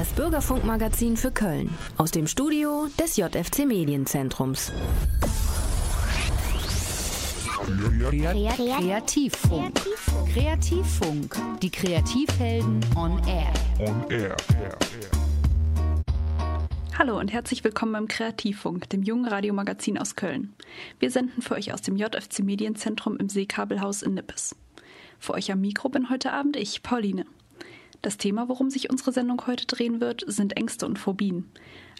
Das Bürgerfunkmagazin für Köln aus dem Studio des JFC Medienzentrums. Kreativfunk. Kreativfunk. Die Kreativhelden on Air. On Air. Hallo und herzlich willkommen beim Kreativfunk, dem jungen Radiomagazin aus Köln. Wir senden für euch aus dem JFC Medienzentrum im Seekabelhaus in Nippes. Für euch am Mikro bin heute Abend ich, Pauline. Das Thema, worum sich unsere Sendung heute drehen wird, sind Ängste und Phobien.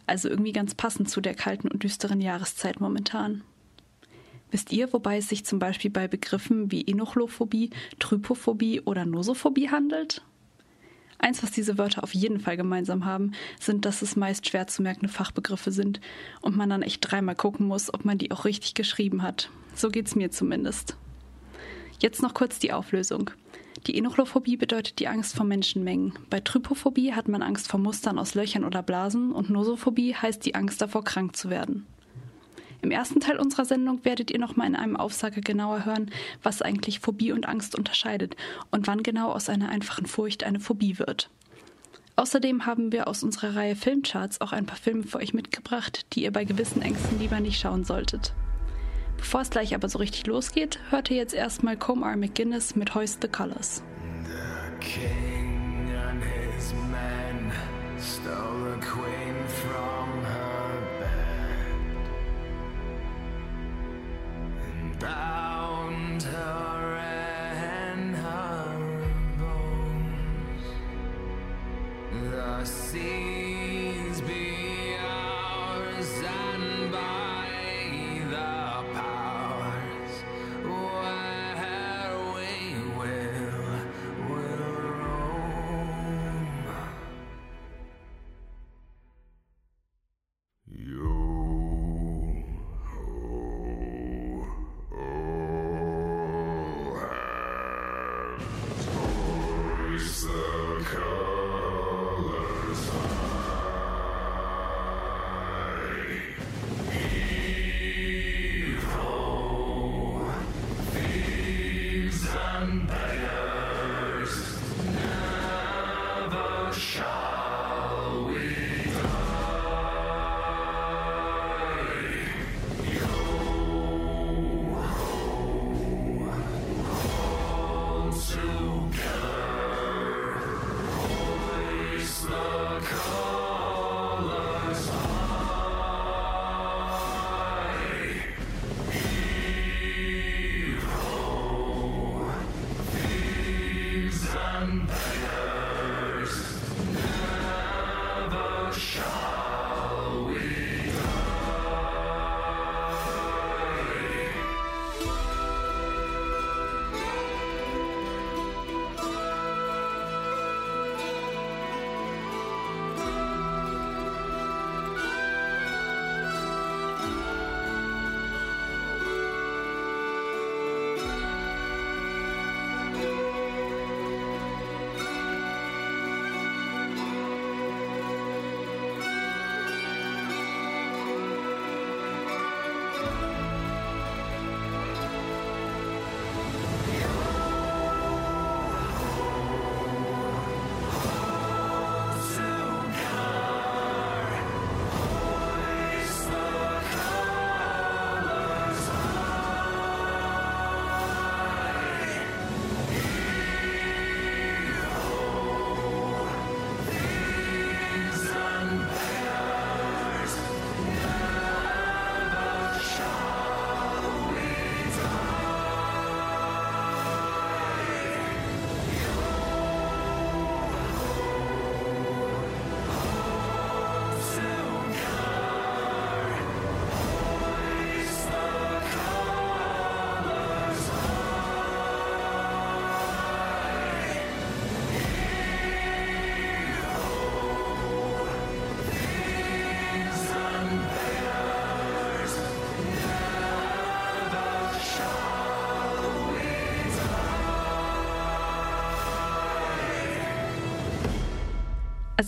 Also irgendwie ganz passend zu der kalten und düsteren Jahreszeit momentan. Wisst ihr, wobei es sich zum Beispiel bei Begriffen wie Enochlophobie, Trypophobie oder Nosophobie handelt? Eins, was diese Wörter auf jeden Fall gemeinsam haben, sind, dass es meist schwer zu merkende Fachbegriffe sind und man dann echt dreimal gucken muss, ob man die auch richtig geschrieben hat. So geht's mir zumindest. Jetzt noch kurz die Auflösung. Die Enochlophobie bedeutet die Angst vor Menschenmengen. Bei Trypophobie hat man Angst vor Mustern aus Löchern oder Blasen und Nosophobie heißt die Angst davor, krank zu werden. Im ersten Teil unserer Sendung werdet ihr nochmal in einem Aufsager genauer hören, was eigentlich Phobie und Angst unterscheidet und wann genau aus einer einfachen Furcht eine Phobie wird. Außerdem haben wir aus unserer Reihe Filmcharts auch ein paar Filme für euch mitgebracht, die ihr bei gewissen Ängsten lieber nicht schauen solltet. Bevor es gleich aber so richtig losgeht, hört ihr jetzt erstmal Combe R. McGuinness mit Hoist the Colors. The king and his men stole the queen from her bed and bound her in her bones. The seas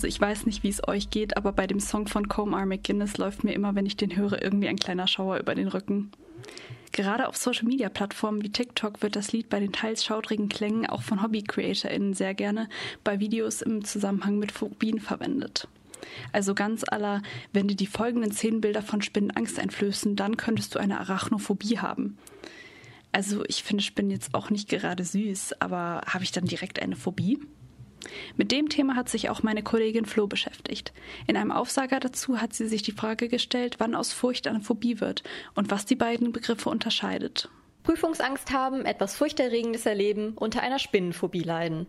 Also ich weiß nicht, wie es euch geht, aber bei dem Song von Combe R. McGuinness läuft mir immer, wenn ich den höre, irgendwie ein kleiner Schauer über den Rücken. Gerade auf Social-Media-Plattformen wie TikTok wird das Lied bei den teils schaudrigen Klängen auch von Hobby-CreatorInnen sehr gerne bei Videos im Zusammenhang mit Phobien verwendet. Also ganz aller, wenn dir die folgenden Szenenbilder von Spinnen Angst einflößen, dann könntest du eine Arachnophobie haben. Also ich finde Spinnen jetzt auch nicht gerade süß, aber habe ich dann direkt eine Phobie? Mit dem Thema hat sich auch meine Kollegin Flo beschäftigt. In einem Aufsager dazu hat sie sich die Frage gestellt, wann aus Furcht eine Phobie wird und was die beiden Begriffe unterscheidet. Prüfungsangst haben, etwas Furchterregendes erleben, unter einer Spinnenphobie leiden.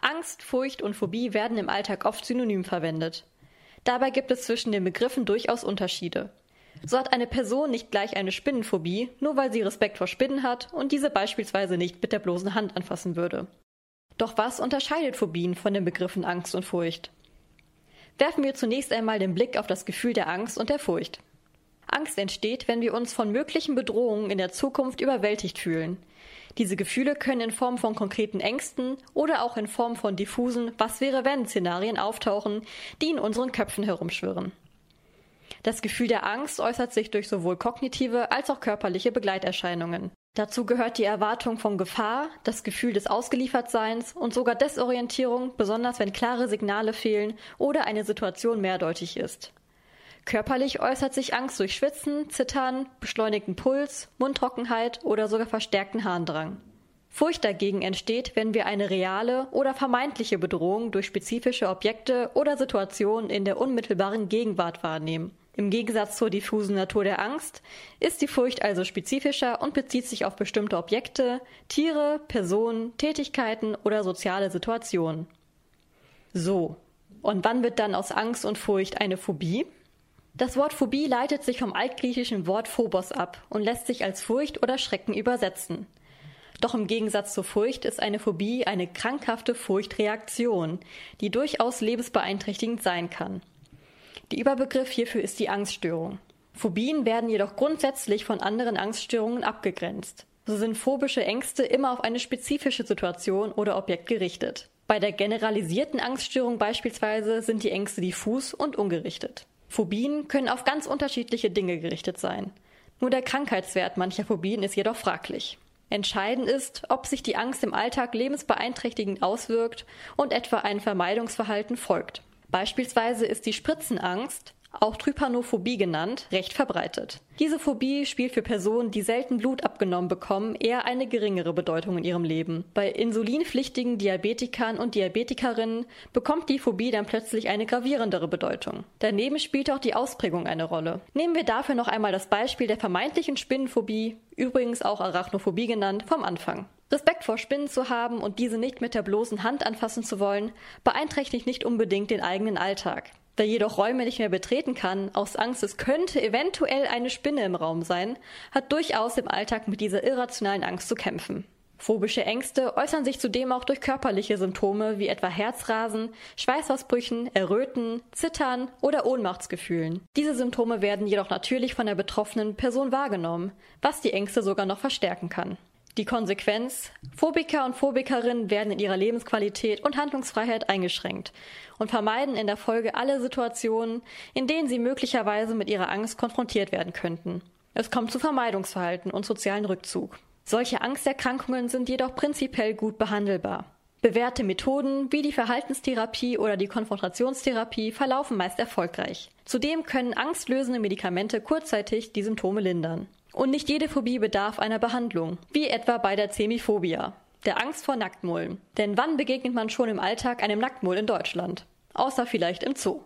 Angst, Furcht und Phobie werden im Alltag oft synonym verwendet. Dabei gibt es zwischen den Begriffen durchaus Unterschiede. So hat eine Person nicht gleich eine Spinnenphobie, nur weil sie Respekt vor Spinnen hat und diese beispielsweise nicht mit der bloßen Hand anfassen würde. Doch was unterscheidet Phobien von den Begriffen Angst und Furcht? Werfen wir zunächst einmal den Blick auf das Gefühl der Angst und der Furcht. Angst entsteht, wenn wir uns von möglichen Bedrohungen in der Zukunft überwältigt fühlen. Diese Gefühle können in Form von konkreten Ängsten oder auch in Form von diffusen Was wäre wenn Szenarien auftauchen, die in unseren Köpfen herumschwirren. Das Gefühl der Angst äußert sich durch sowohl kognitive als auch körperliche Begleiterscheinungen. Dazu gehört die Erwartung von Gefahr, das Gefühl des Ausgeliefertseins und sogar Desorientierung, besonders wenn klare Signale fehlen oder eine Situation mehrdeutig ist. Körperlich äußert sich Angst durch Schwitzen, Zittern, beschleunigten Puls, Mundtrockenheit oder sogar verstärkten Harndrang. Furcht dagegen entsteht, wenn wir eine reale oder vermeintliche Bedrohung durch spezifische Objekte oder Situationen in der unmittelbaren Gegenwart wahrnehmen. Im Gegensatz zur diffusen Natur der Angst ist die Furcht also spezifischer und bezieht sich auf bestimmte Objekte, Tiere, Personen, Tätigkeiten oder soziale Situationen. So, und wann wird dann aus Angst und Furcht eine Phobie? Das Wort Phobie leitet sich vom altgriechischen Wort Phobos ab und lässt sich als Furcht oder Schrecken übersetzen. Doch im Gegensatz zur Furcht ist eine Phobie eine krankhafte Furchtreaktion, die durchaus lebensbeeinträchtigend sein kann. Der Überbegriff hierfür ist die Angststörung. Phobien werden jedoch grundsätzlich von anderen Angststörungen abgegrenzt. So sind phobische Ängste immer auf eine spezifische Situation oder Objekt gerichtet. Bei der generalisierten Angststörung beispielsweise sind die Ängste diffus und ungerichtet. Phobien können auf ganz unterschiedliche Dinge gerichtet sein. Nur der Krankheitswert mancher Phobien ist jedoch fraglich. Entscheidend ist, ob sich die Angst im Alltag lebensbeeinträchtigend auswirkt und etwa ein Vermeidungsverhalten folgt. Beispielsweise ist die Spritzenangst, auch Trypanophobie genannt, recht verbreitet. Diese Phobie spielt für Personen, die selten Blut abgenommen bekommen, eher eine geringere Bedeutung in ihrem Leben. Bei insulinpflichtigen Diabetikern und Diabetikerinnen bekommt die Phobie dann plötzlich eine gravierendere Bedeutung. Daneben spielt auch die Ausprägung eine Rolle. Nehmen wir dafür noch einmal das Beispiel der vermeintlichen Spinnenphobie, übrigens auch Arachnophobie genannt, vom Anfang. Respekt vor Spinnen zu haben und diese nicht mit der bloßen Hand anfassen zu wollen, beeinträchtigt nicht unbedingt den eigenen Alltag. Wer jedoch Räume nicht mehr betreten kann, aus Angst, es könnte eventuell eine Spinne im Raum sein, hat durchaus im Alltag mit dieser irrationalen Angst zu kämpfen. Phobische Ängste äußern sich zudem auch durch körperliche Symptome wie etwa Herzrasen, Schweißausbrüchen, Erröten, Zittern oder Ohnmachtsgefühlen. Diese Symptome werden jedoch natürlich von der betroffenen Person wahrgenommen, was die Ängste sogar noch verstärken kann. Die Konsequenz? Phobiker und Phobikerinnen werden in ihrer Lebensqualität und Handlungsfreiheit eingeschränkt und vermeiden in der Folge alle Situationen, in denen sie möglicherweise mit ihrer Angst konfrontiert werden könnten. Es kommt zu Vermeidungsverhalten und sozialen Rückzug. Solche Angsterkrankungen sind jedoch prinzipiell gut behandelbar. Bewährte Methoden wie die Verhaltenstherapie oder die Konfrontationstherapie verlaufen meist erfolgreich. Zudem können angstlösende Medikamente kurzzeitig die Symptome lindern. Und nicht jede Phobie bedarf einer Behandlung, wie etwa bei der Zemiphobia, der Angst vor Nacktmullen. Denn wann begegnet man schon im Alltag einem Nacktmull in Deutschland? Außer vielleicht im Zoo.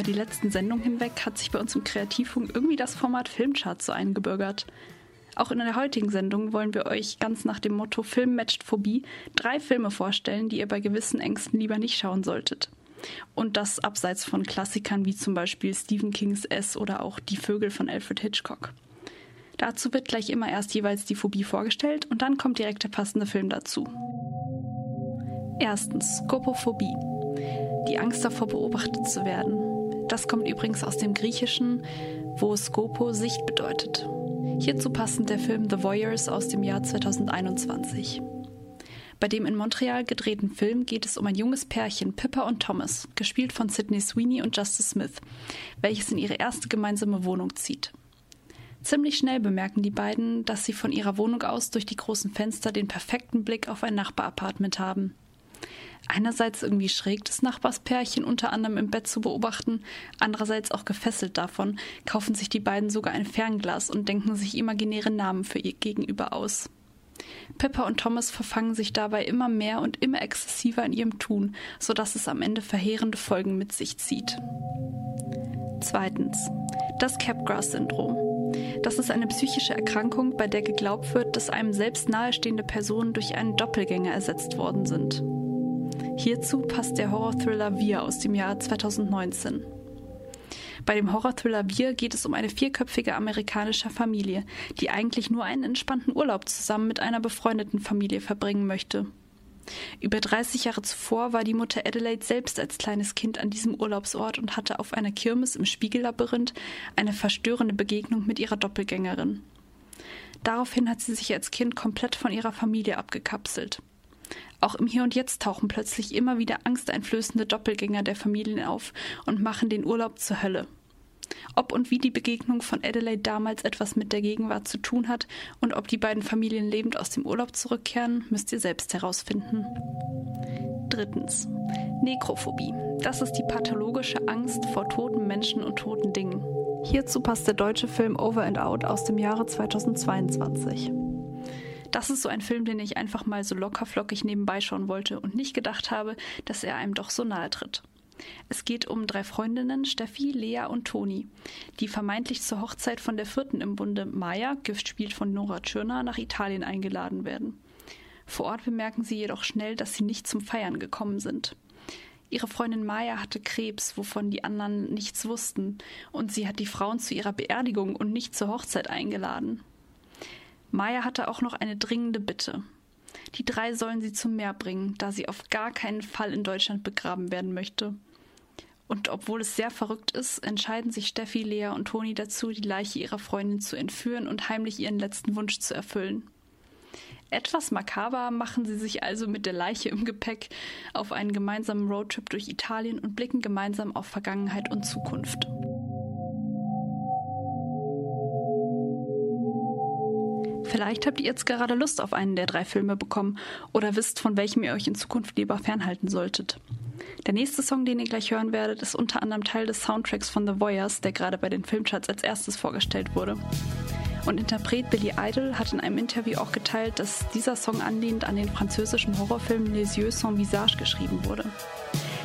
Über die letzten Sendungen hinweg hat sich bei uns im Kreativfunk irgendwie das Format Filmcharts so eingebürgert. Auch in der heutigen Sendung wollen wir euch ganz nach dem Motto Film matcht Phobie drei Filme vorstellen, die ihr bei gewissen Ängsten lieber nicht schauen solltet. Und das abseits von Klassikern wie zum Beispiel Stephen Kings S oder auch Die Vögel von Alfred Hitchcock. Dazu wird gleich immer erst jeweils die Phobie vorgestellt und dann kommt direkt der passende Film dazu. Erstens Skopophobie. Die Angst davor beobachtet zu werden. Das kommt übrigens aus dem Griechischen, wo Skopo Sicht bedeutet. Hierzu passend der Film The Voyeurs aus dem Jahr 2021. Bei dem in Montreal gedrehten Film geht es um ein junges Pärchen, Pippa und Thomas, gespielt von Sidney Sweeney und Justice Smith, welches in ihre erste gemeinsame Wohnung zieht. Ziemlich schnell bemerken die beiden, dass sie von ihrer Wohnung aus durch die großen Fenster den perfekten Blick auf ein Nachbarapartment haben. Einerseits irgendwie schräg das Nachbarspärchen unter anderem im Bett zu beobachten, andererseits auch gefesselt davon, kaufen sich die beiden sogar ein Fernglas und denken sich imaginäre Namen für ihr Gegenüber aus. Pippa und Thomas verfangen sich dabei immer mehr und immer exzessiver in ihrem Tun, sodass es am Ende verheerende Folgen mit sich zieht. Zweitens. Das Capgras-Syndrom. Das ist eine psychische Erkrankung, bei der geglaubt wird, dass einem selbst nahestehende Personen durch einen Doppelgänger ersetzt worden sind. Hierzu passt der Horror-Thriller Wir aus dem Jahr 2019. Bei dem Horror-Thriller Wir geht es um eine vierköpfige amerikanische Familie, die eigentlich nur einen entspannten Urlaub zusammen mit einer befreundeten Familie verbringen möchte. Über 30 Jahre zuvor war die Mutter Adelaide selbst als kleines Kind an diesem Urlaubsort und hatte auf einer Kirmes im Spiegellabyrinth eine verstörende Begegnung mit ihrer Doppelgängerin. Daraufhin hat sie sich als Kind komplett von ihrer Familie abgekapselt. Auch im Hier und Jetzt tauchen plötzlich immer wieder angsteinflößende Doppelgänger der Familien auf und machen den Urlaub zur Hölle. Ob und wie die Begegnung von Adelaide damals etwas mit der Gegenwart zu tun hat und ob die beiden Familien lebend aus dem Urlaub zurückkehren, müsst ihr selbst herausfinden. Drittens. Nekrophobie. Das ist die pathologische Angst vor toten Menschen und toten Dingen. Hierzu passt der deutsche Film Over and Out aus dem Jahre 2022. Das ist so ein Film, den ich einfach mal so lockerflockig nebenbei schauen wollte und nicht gedacht habe, dass er einem doch so nahe tritt. Es geht um drei Freundinnen, Steffi, Lea und Toni, die vermeintlich zur Hochzeit von der vierten im Bunde, Maya, Gift spielt von Nora Tschirner, nach Italien eingeladen werden. Vor Ort bemerken sie jedoch schnell, dass sie nicht zum Feiern gekommen sind. Ihre Freundin Maya hatte Krebs, wovon die anderen nichts wussten, und sie hat die Frauen zu ihrer Beerdigung und nicht zur Hochzeit eingeladen. Maya hatte auch noch eine dringende Bitte. Die drei sollen sie zum Meer bringen, da sie auf gar keinen Fall in Deutschland begraben werden möchte. Und obwohl es sehr verrückt ist, entscheiden sich Steffi, Lea und Toni dazu, die Leiche ihrer Freundin zu entführen und heimlich ihren letzten Wunsch zu erfüllen. Etwas makaber machen sie sich also mit der Leiche im Gepäck auf einen gemeinsamen Roadtrip durch Italien und blicken gemeinsam auf Vergangenheit und Zukunft. Vielleicht habt ihr jetzt gerade Lust auf einen der drei Filme bekommen oder wisst, von welchem ihr euch in Zukunft lieber fernhalten solltet. Der nächste Song, den ihr gleich hören werdet, ist unter anderem Teil des Soundtracks von The Voyeurs, der gerade bei den Filmcharts als erstes vorgestellt wurde. Und Interpret Billy Idol hat in einem Interview auch geteilt, dass dieser Song anlehnend an den französischen Horrorfilm Les Yeux sans Visage geschrieben wurde.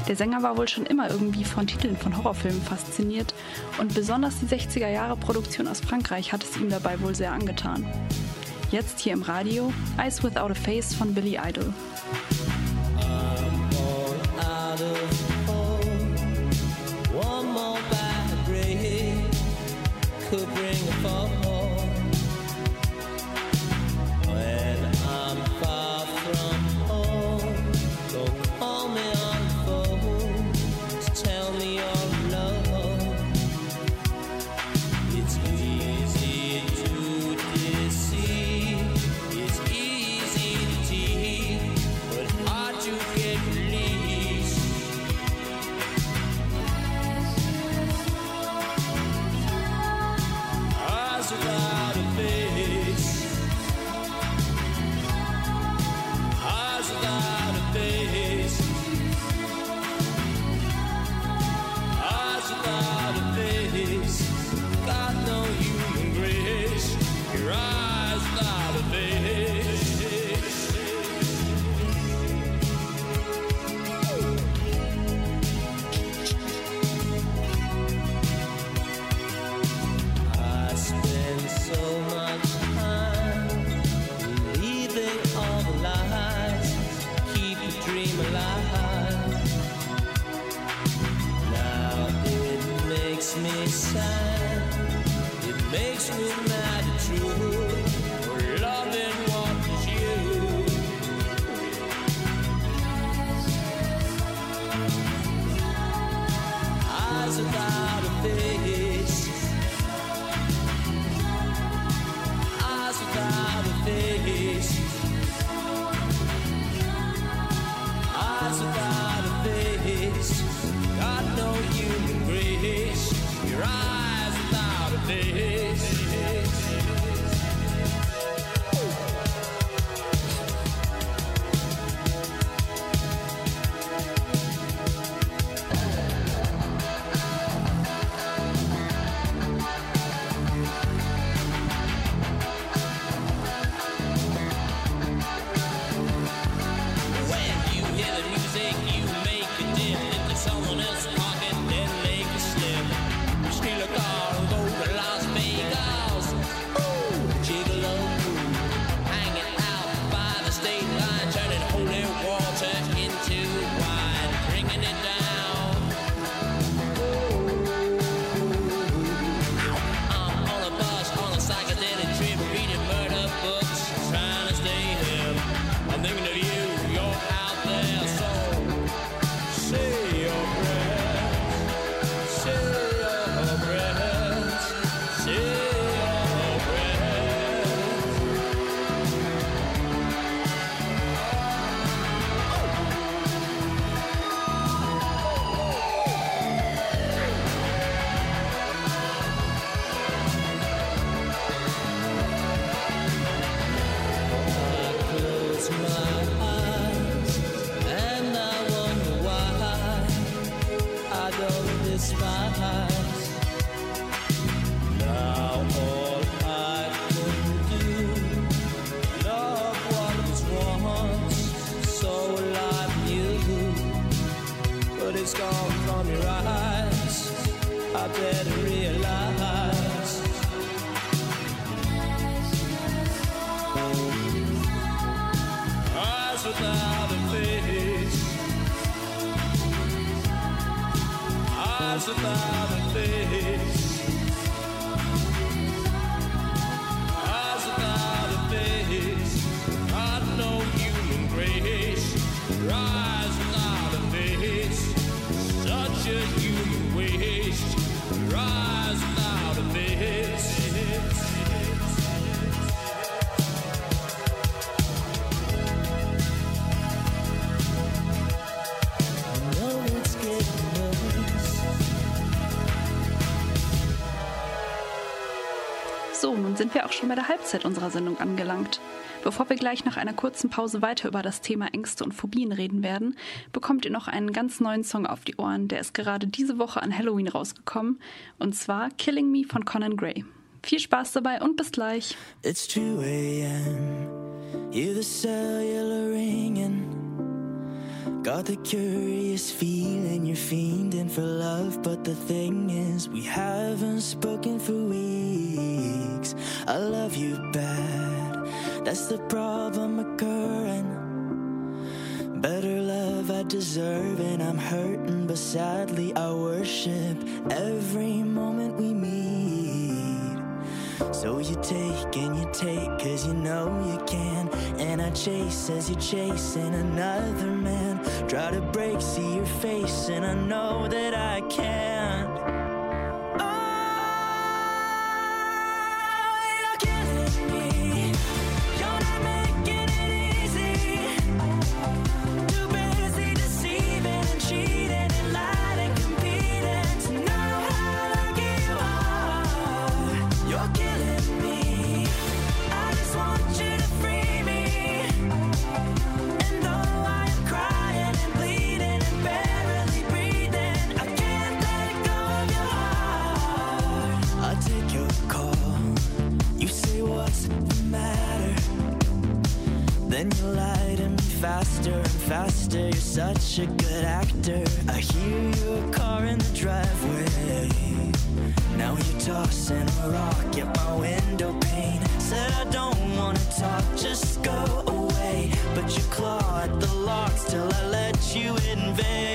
Der Sänger war wohl schon immer irgendwie von Titeln von Horrorfilmen fasziniert und besonders die 60er Jahre Produktion aus Frankreich hat es ihm dabei wohl sehr angetan. Jetzt hier im Radio Eyes Without a Face von Billy Idol. Auch schon bei der Halbzeit unserer Sendung angelangt. Bevor wir gleich nach einer kurzen Pause weiter über das Thema Ängste und Phobien reden werden, bekommt ihr noch einen ganz neuen Song auf die Ohren, der ist gerade diese Woche an Halloween rausgekommen, und zwar Killing Me von Conan Gray. Viel Spaß dabei und bis gleich. It's 2 a.m. Hear the cellular ringing. Got the curious feeling you're fiending for love, but the thing is, we haven't spoken for weeks. I love you bad, that's the problem occurring. Better love I deserve, and I'm hurting, but sadly I worship every moment we meet. So you take and you take cause you know you can. And I chase as you're chasing another man. Try to break, see your face and I know that I can't Then you lie to me faster and faster. You're such a good actor. I hear your car in the driveway. Now you're tossing a rock at my window pane. Said I don't wanna talk, just go away. But you claw at the locks till I let you invade.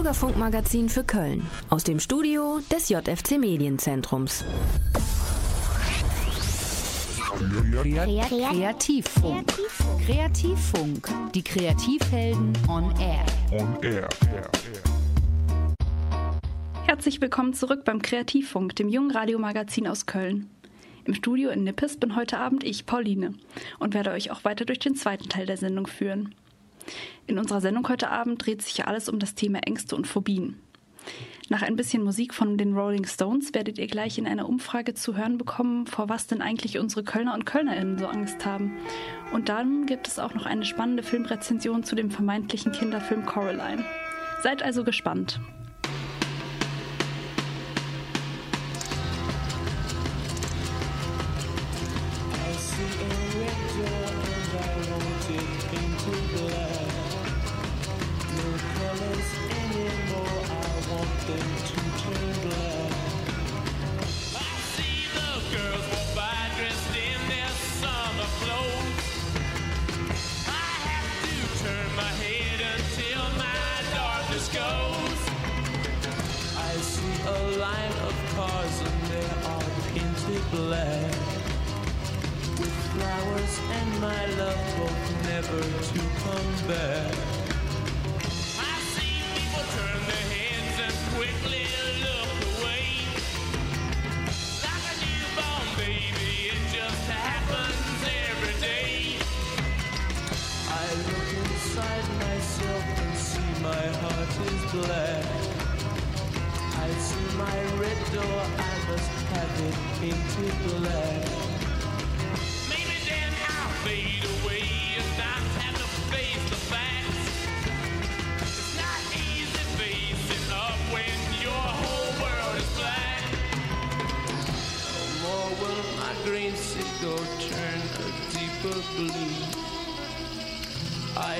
Bürgerfunkmagazin für Köln aus dem Studio des JFC Medienzentrums. Kreativfunk. Kreativfunk. Die Kreativhelden on air. On air. Herzlich willkommen zurück beim Kreativfunk, dem jungen Radiomagazin aus Köln. Im Studio in Nippes bin heute Abend ich, Pauline, und werde euch auch weiter durch den zweiten Teil der Sendung führen. In unserer Sendung heute Abend dreht sich ja alles um das Thema Ängste und Phobien. Nach ein bisschen Musik von den Rolling Stones werdet ihr gleich in einer Umfrage zu hören bekommen, vor was denn eigentlich unsere Kölner und Kölnerinnen so Angst haben. Und dann gibt es auch noch eine spannende Filmrezension zu dem vermeintlichen Kinderfilm Coraline. Seid also gespannt.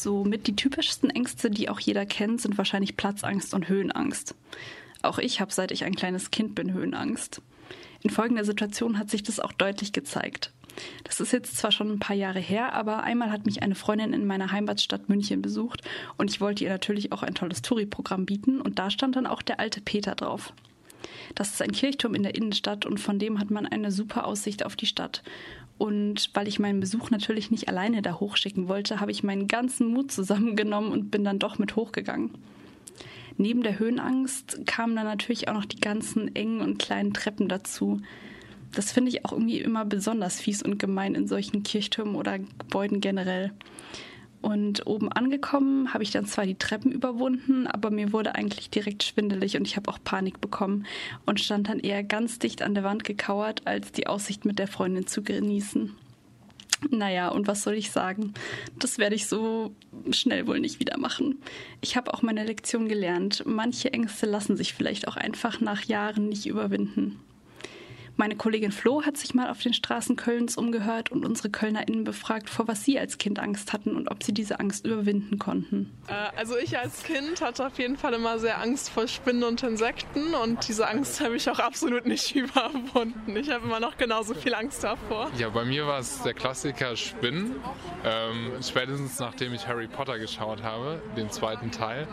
So mit die typischsten Ängste, die auch jeder kennt, sind wahrscheinlich Platzangst und Höhenangst. Auch ich habe, seit ich ein kleines Kind bin, Höhenangst. In folgender Situation hat sich das auch deutlich gezeigt. Das ist jetzt zwar schon ein paar Jahre her, aber einmal hat mich eine Freundin in meiner Heimatstadt München besucht und ich wollte ihr natürlich auch ein tolles Touri-Programm bieten und da stand dann auch der alte Peter drauf. Das ist ein Kirchturm in der Innenstadt und von dem hat man eine super Aussicht auf die Stadt. Und weil ich meinen Besuch natürlich nicht alleine da hochschicken wollte, habe ich meinen ganzen Mut zusammengenommen und bin dann doch mit hochgegangen. Neben der Höhenangst kamen dann natürlich auch noch die ganzen engen und kleinen Treppen dazu. Das finde ich auch irgendwie immer besonders fies und gemein in solchen Kirchtürmen oder Gebäuden generell. Und oben angekommen habe ich dann zwar die Treppen überwunden, aber mir wurde eigentlich direkt schwindelig und ich habe auch Panik bekommen und stand dann eher ganz dicht an der Wand gekauert, als die Aussicht mit der Freundin zu genießen. Naja, und was soll ich sagen? Das werde ich so schnell wohl nicht wieder machen. Ich habe auch meine Lektion gelernt. Manche Ängste lassen sich vielleicht auch einfach nach Jahren nicht überwinden. Meine Kollegin Flo hat sich mal auf den Straßen Kölns umgehört und unsere KölnerInnen befragt, vor was sie als Kind Angst hatten und ob sie diese Angst überwinden konnten. Äh, Also ich als Kind hatte auf jeden Fall immer sehr Angst vor Spinnen und Insekten und diese Angst habe ich auch absolut nicht überwunden. Ich habe immer noch genauso viel Angst davor. Ja, bei mir war es der Klassiker Spinnen. Ähm, spätestens nachdem ich Harry Potter geschaut habe, den zweiten Teil,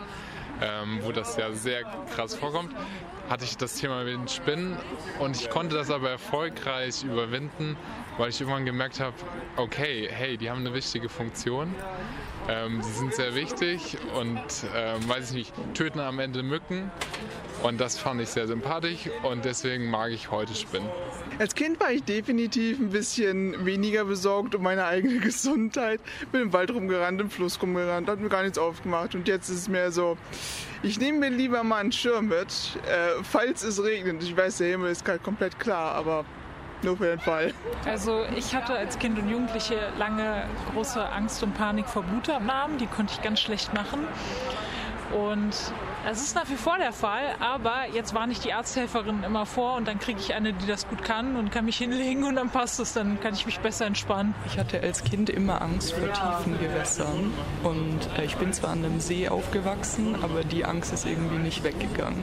ähm, wo das ja sehr krass vorkommt, hatte ich das Thema mit den Spinnen und ich konnte das aber erfolgreich überwinden, weil ich irgendwann gemerkt habe, okay, hey, die haben eine wichtige Funktion. Ähm, die sind sehr wichtig und ähm, weiß ich nicht, töten am Ende Mücken und das fand ich sehr sympathisch und deswegen mag ich heute Spinnen. Als Kind war ich definitiv ein bisschen weniger besorgt um meine eigene Gesundheit. Bin im Wald rumgerannt, im Fluss rumgerannt, hat mir gar nichts aufgemacht. Und jetzt ist es mehr so, ich nehme mir lieber mal einen Schirm mit, äh, falls es regnet. Ich weiß, der Himmel ist gerade komplett klar, aber nur für den Fall. Also ich hatte als Kind und Jugendliche lange große Angst und Panik vor Blutabnahmen. Die konnte ich ganz schlecht machen. Und es ist nach wie vor der Fall, aber jetzt warne ich die Arzthelferin immer vor und dann kriege ich eine, die das gut kann und kann mich hinlegen und dann passt es, dann kann ich mich besser entspannen. Ich hatte als Kind immer Angst vor tiefen Gewässern und äh, ich bin zwar an einem See aufgewachsen, aber die Angst ist irgendwie nicht weggegangen.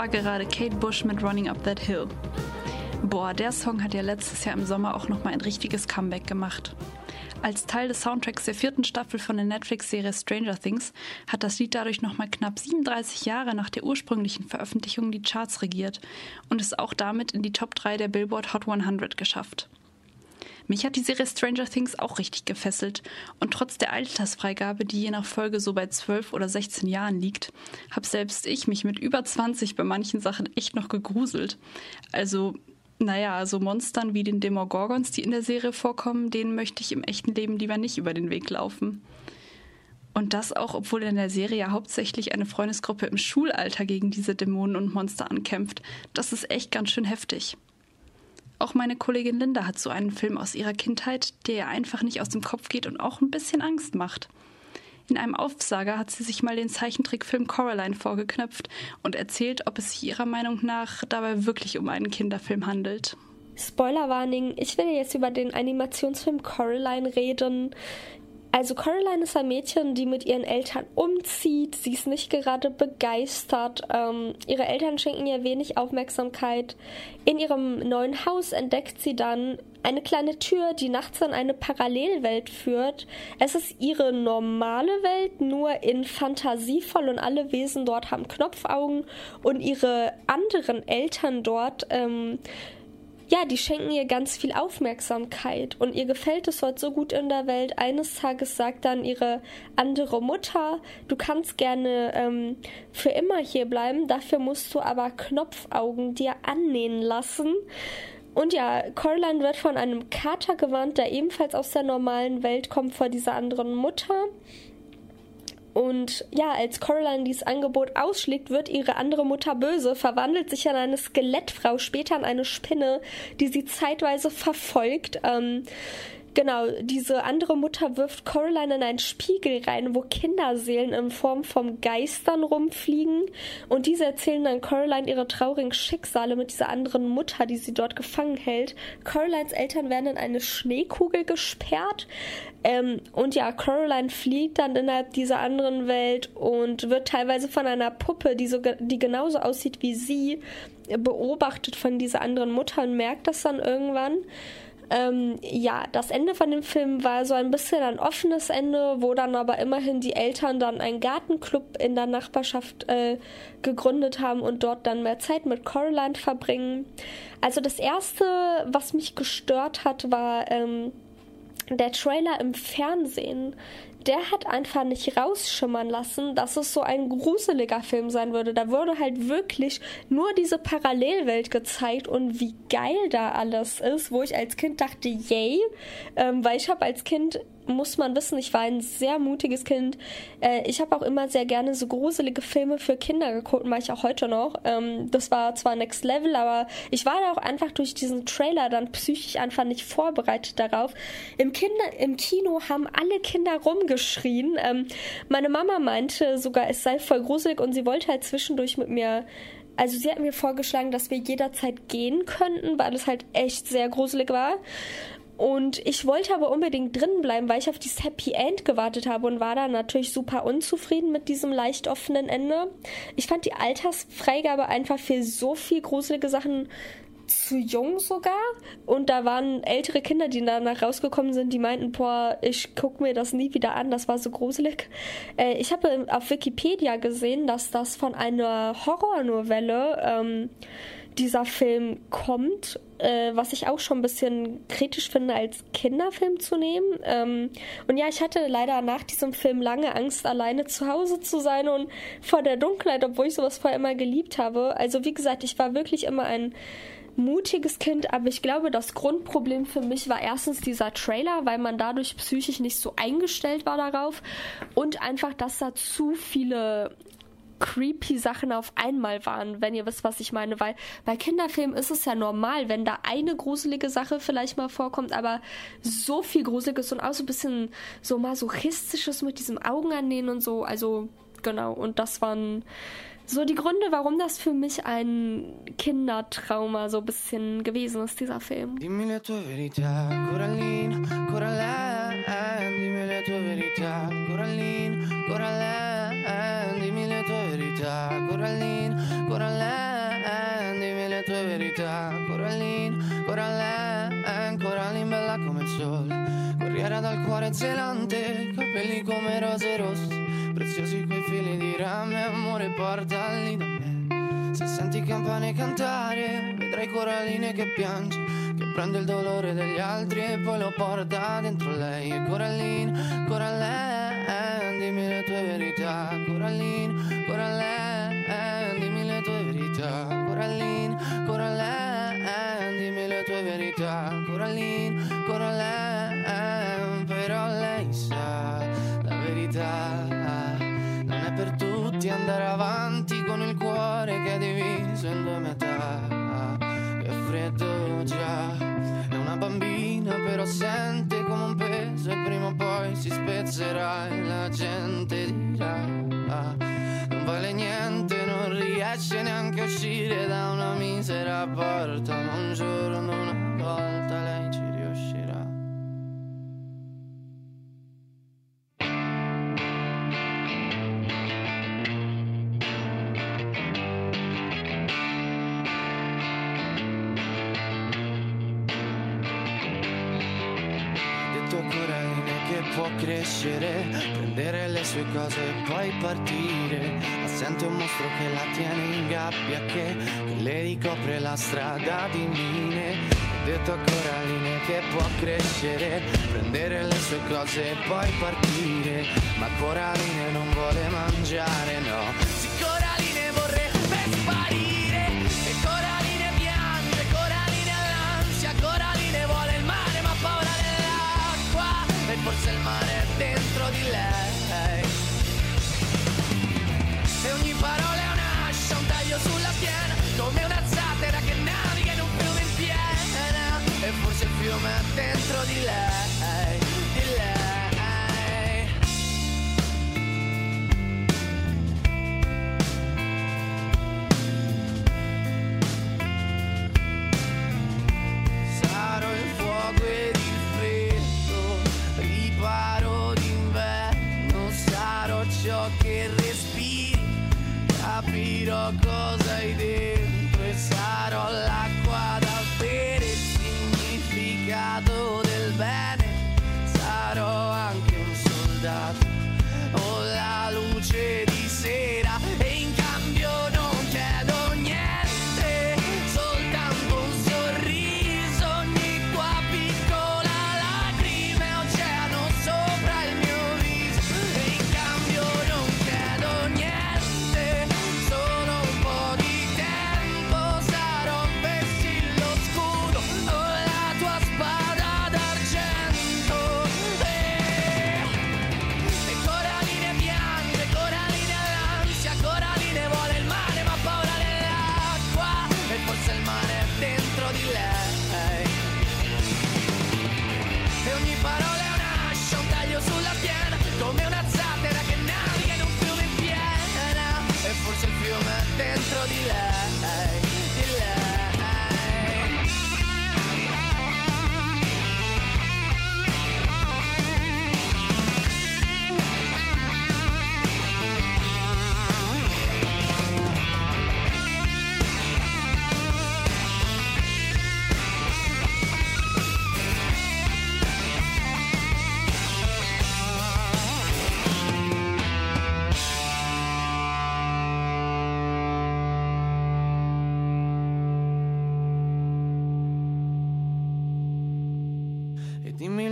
War gerade Kate Bush mit Running Up That Hill. Boah, der Song hat ja letztes Jahr im Sommer auch nochmal ein richtiges Comeback gemacht. Als Teil des Soundtracks der vierten Staffel von der Netflix-Serie Stranger Things hat das Lied dadurch nochmal knapp 37 Jahre nach der ursprünglichen Veröffentlichung die Charts regiert und es auch damit in die Top 3 der Billboard Hot 100 geschafft. Mich hat die Serie Stranger Things auch richtig gefesselt. Und trotz der Altersfreigabe, die je nach Folge so bei 12 oder 16 Jahren liegt, habe selbst ich mich mit über 20 bei manchen Sachen echt noch gegruselt. Also, naja, so Monstern wie den Demogorgons, die in der Serie vorkommen, denen möchte ich im echten Leben lieber nicht über den Weg laufen. Und das auch, obwohl in der Serie ja hauptsächlich eine Freundesgruppe im Schulalter gegen diese Dämonen und Monster ankämpft. Das ist echt ganz schön heftig. Auch meine Kollegin Linda hat so einen Film aus ihrer Kindheit, der ihr einfach nicht aus dem Kopf geht und auch ein bisschen Angst macht. In einem Aufsager hat sie sich mal den Zeichentrickfilm Coraline vorgeknöpft und erzählt, ob es sich ihrer Meinung nach dabei wirklich um einen Kinderfilm handelt. Spoilerwarning, ich will jetzt über den Animationsfilm Coraline reden. Also Coraline ist ein Mädchen, die mit ihren Eltern umzieht. Sie ist nicht gerade begeistert. Ähm, ihre Eltern schenken ihr wenig Aufmerksamkeit. In ihrem neuen Haus entdeckt sie dann eine kleine Tür, die nachts in eine Parallelwelt führt. Es ist ihre normale Welt, nur in fantasievoll und alle Wesen dort haben Knopfaugen und ihre anderen Eltern dort ähm, ja, die schenken ihr ganz viel Aufmerksamkeit und ihr gefällt es dort so gut in der Welt. Eines Tages sagt dann ihre andere Mutter, du kannst gerne ähm, für immer hier bleiben, dafür musst du aber Knopfaugen dir annähen lassen. Und ja, Coraline wird von einem Kater gewarnt, der ebenfalls aus der normalen Welt kommt, vor dieser anderen Mutter. Und ja, als Coraline dieses Angebot ausschlägt, wird ihre andere Mutter böse, verwandelt sich in eine Skelettfrau, später in eine Spinne, die sie zeitweise verfolgt. Ähm, Genau, diese andere Mutter wirft Coraline in einen Spiegel rein, wo Kinderseelen in Form von Geistern rumfliegen. Und diese erzählen dann Coraline ihre traurigen Schicksale mit dieser anderen Mutter, die sie dort gefangen hält. Coralines Eltern werden in eine Schneekugel gesperrt. Ähm, und ja, Coraline fliegt dann innerhalb dieser anderen Welt und wird teilweise von einer Puppe, die, so, die genauso aussieht wie sie, beobachtet von dieser anderen Mutter und merkt das dann irgendwann. Ähm, ja, das Ende von dem Film war so ein bisschen ein offenes Ende, wo dann aber immerhin die Eltern dann einen Gartenclub in der Nachbarschaft äh, gegründet haben und dort dann mehr Zeit mit Coraline verbringen. Also das Erste, was mich gestört hat, war ähm, der Trailer im Fernsehen der hat einfach nicht rausschimmern lassen, dass es so ein gruseliger Film sein würde. Da wurde halt wirklich nur diese Parallelwelt gezeigt und wie geil da alles ist, wo ich als Kind dachte, yay, ähm, weil ich habe als Kind muss man wissen, ich war ein sehr mutiges Kind. Äh, ich habe auch immer sehr gerne so gruselige Filme für Kinder geguckt, mache ich auch heute noch. Ähm, das war zwar Next Level, aber ich war da auch einfach durch diesen Trailer dann psychisch einfach nicht vorbereitet darauf. Im, Kinder, im Kino haben alle Kinder rumgeschrien. Ähm, meine Mama meinte sogar, es sei voll gruselig und sie wollte halt zwischendurch mit mir also sie hat mir vorgeschlagen, dass wir jederzeit gehen könnten, weil es halt echt sehr gruselig war. Und ich wollte aber unbedingt drin bleiben, weil ich auf dieses Happy End gewartet habe und war dann natürlich super unzufrieden mit diesem leicht offenen Ende. Ich fand die Altersfreigabe einfach für so viel gruselige Sachen zu jung sogar. Und da waren ältere Kinder, die danach rausgekommen sind, die meinten, boah, ich guck mir das nie wieder an, das war so gruselig. Äh, ich habe auf Wikipedia gesehen, dass das von einer Horrornovelle ähm, dieser Film kommt, äh, was ich auch schon ein bisschen kritisch finde, als Kinderfilm zu nehmen. Ähm, und ja, ich hatte leider nach diesem Film lange Angst, alleine zu Hause zu sein und vor der Dunkelheit, obwohl ich sowas vorher immer geliebt habe. Also wie gesagt, ich war wirklich immer ein mutiges Kind, aber ich glaube, das Grundproblem für mich war erstens dieser Trailer, weil man dadurch psychisch nicht so eingestellt war darauf und einfach, dass da zu viele creepy Sachen auf einmal waren, wenn ihr wisst, was ich meine. Weil bei Kinderfilmen ist es ja normal, wenn da eine gruselige Sache vielleicht mal vorkommt, aber so viel Gruseliges und auch so ein bisschen so masochistisches mit diesem Augenannähen und so. Also genau, und das waren so die Gründe, warum das für mich ein Kindertrauma so ein bisschen gewesen ist, dieser Film. Dimmi le verità, Coraline, Coraline, Coraline bella come il sole, corriera dal cuore zelante, capelli come rose rosse, preziosi quei fili di rame, amore portali da me. Se senti campane cantare, vedrai Coraline che piange, che prende il dolore degli altri e poi lo porta dentro lei. E Coraline, Coraline, dimmi le tue verità. Coraline, Coraline, dimmi le tue verità. Coraline, verità. Coraline, Coraline, però lei sa la verità. Non è per tutti andare avanti con il cuore che è diviso in due metà. Che freddo già, è una bambina però sente come un peso e prima o poi si spezzerà e la gente dirà. Non vale niente, non riesce neanche a uscire da una misera porta, ma un giorno crescere, prendere le sue cose e poi partire. Ma sente un mostro che la tiene in gabbia, che, che le ricopre la strada di mine. Ho detto a Coraline che può crescere, prendere le sue cose e poi partire. Ma Coraline non vuole mangiare, no. ma dentro di lei.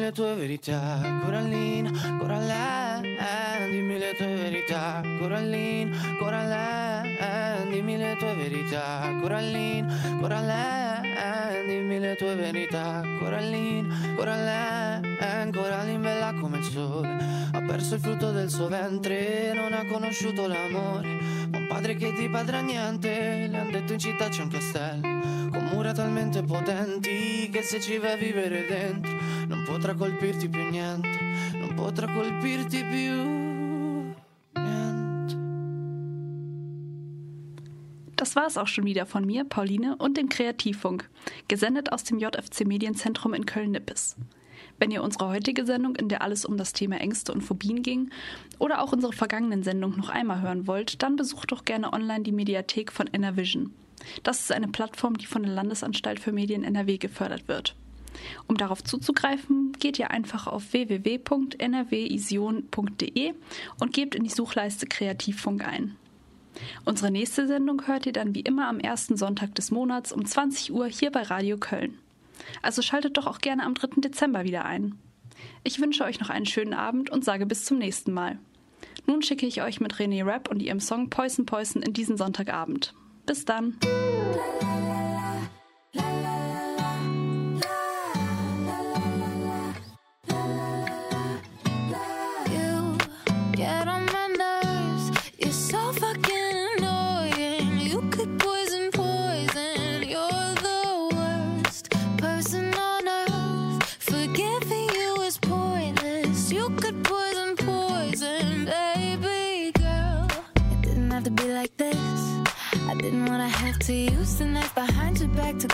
Le tue verità, Corallina, Coraline, dimmi le tue verità, Corallina, Coraline, dimmi le tue verità, Corallina, Coraline, dimmi le tue verità, Corallina, Coraline, Coraline bella come il sole, ha perso il frutto del suo ventre, non ha conosciuto l'amore, ma un padre che ti padrà niente, le han detto in città c'è un castello, con mura talmente potenti che se ci vai a vivere dentro non potrà colpirti più niente, non potrà colpirti più. Das war es auch schon wieder von mir, Pauline und dem Kreativfunk, gesendet aus dem JFC Medienzentrum in Köln-Nippes. Wenn ihr unsere heutige Sendung, in der alles um das Thema Ängste und Phobien ging, oder auch unsere vergangenen Sendungen noch einmal hören wollt, dann besucht doch gerne online die Mediathek von NRVision. Das ist eine Plattform, die von der Landesanstalt für Medien NRW gefördert wird. Um darauf zuzugreifen, geht ihr einfach auf www.nrwision.de und gebt in die Suchleiste Kreativfunk ein. Unsere nächste Sendung hört ihr dann wie immer am ersten Sonntag des Monats um 20 Uhr hier bei Radio Köln. Also schaltet doch auch gerne am 3. Dezember wieder ein. Ich wünsche euch noch einen schönen Abend und sage bis zum nächsten Mal. Nun schicke ich euch mit René Rapp und ihrem Song Poison Poison in diesen Sonntagabend. Bis dann! La, la, la,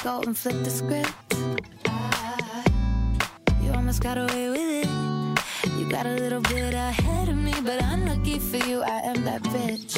go and flip the script. You almost got away with it. You got a little bit ahead of me, but unlucky for you, I am that bitch.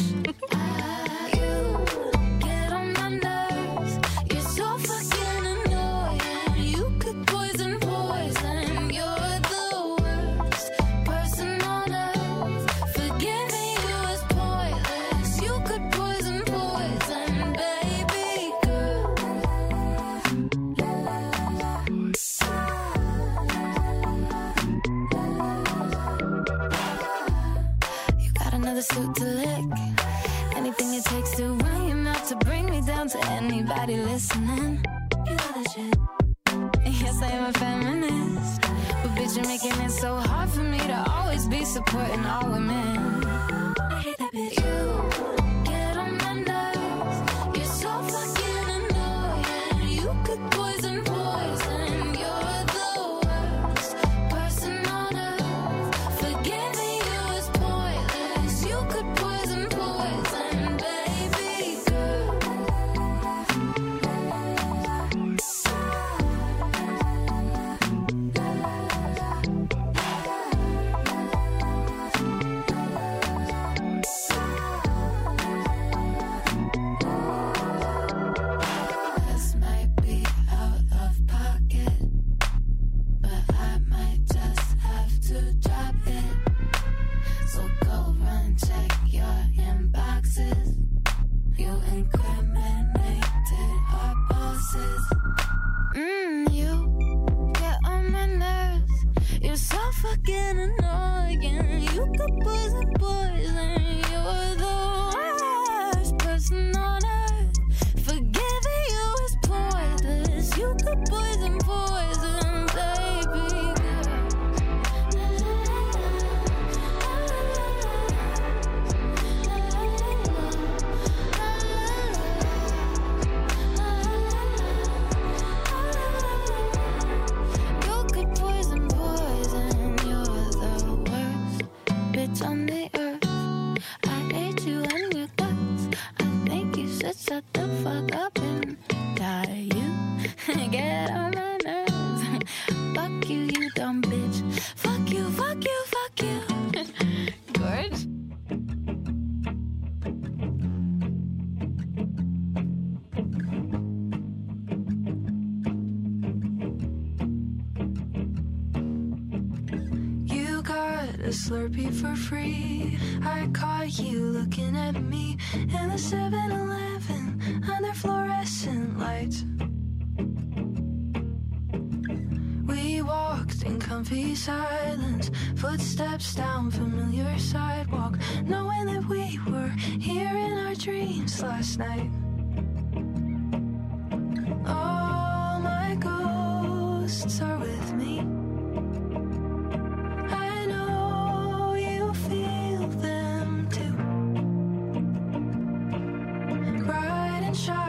and shy.